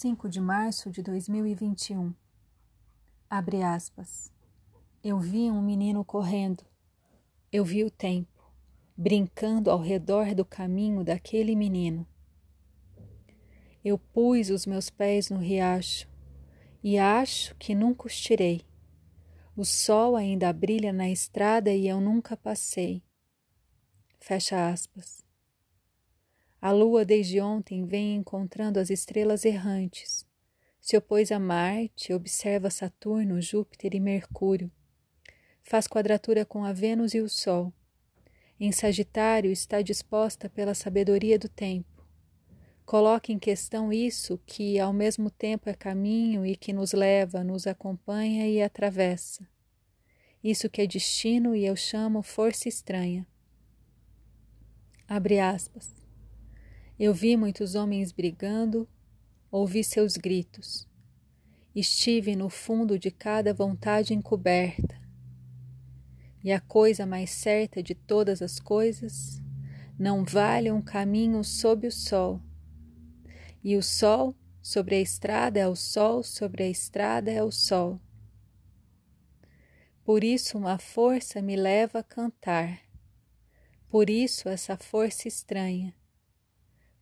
5 de março de 2021. Abre aspas. Eu vi um menino correndo. Eu vi o tempo, brincando ao redor do caminho daquele menino. Eu pus os meus pés no riacho e acho que nunca os tirei. O sol ainda brilha na estrada e eu nunca passei. Fecha aspas. A lua desde ontem vem encontrando as estrelas errantes. Se opôs a Marte, observa Saturno, Júpiter e Mercúrio. Faz quadratura com a Vênus e o Sol. Em Sagitário está disposta pela sabedoria do tempo. Coloca em questão isso que ao mesmo tempo é caminho e que nos leva, nos acompanha e atravessa. Isso que é destino e eu chamo força estranha. Abre aspas. Eu vi muitos homens brigando, ouvi seus gritos. Estive no fundo de cada vontade encoberta. E a coisa mais certa de todas as coisas não vale um caminho sob o sol. E o sol sobre a estrada é o sol, sobre a estrada é o sol. Por isso uma força me leva a cantar. Por isso essa força estranha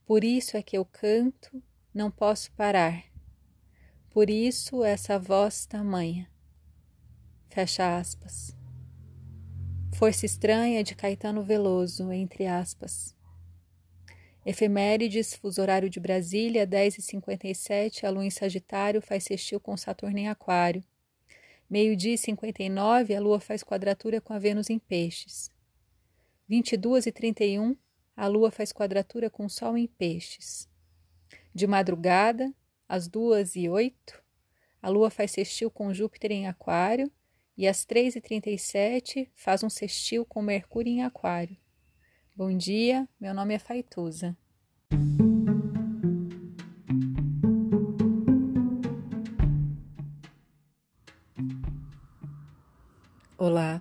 por isso é que eu canto, não posso parar. Por isso essa voz tamanha. Fecha aspas. Força estranha de Caetano Veloso, entre aspas. Efemérides, fuso horário de Brasília, 10h57, a lua em Sagitário faz sextil com Saturno em Aquário. Meio-dia e 59, a lua faz quadratura com a Vênus em Peixes. 22 e 31, a lua faz quadratura com o sol em peixes. De madrugada, às duas e oito, a lua faz sextil com Júpiter em aquário e às três e trinta e sete faz um sextil com Mercúrio em aquário. Bom dia, meu nome é Faituza. Olá,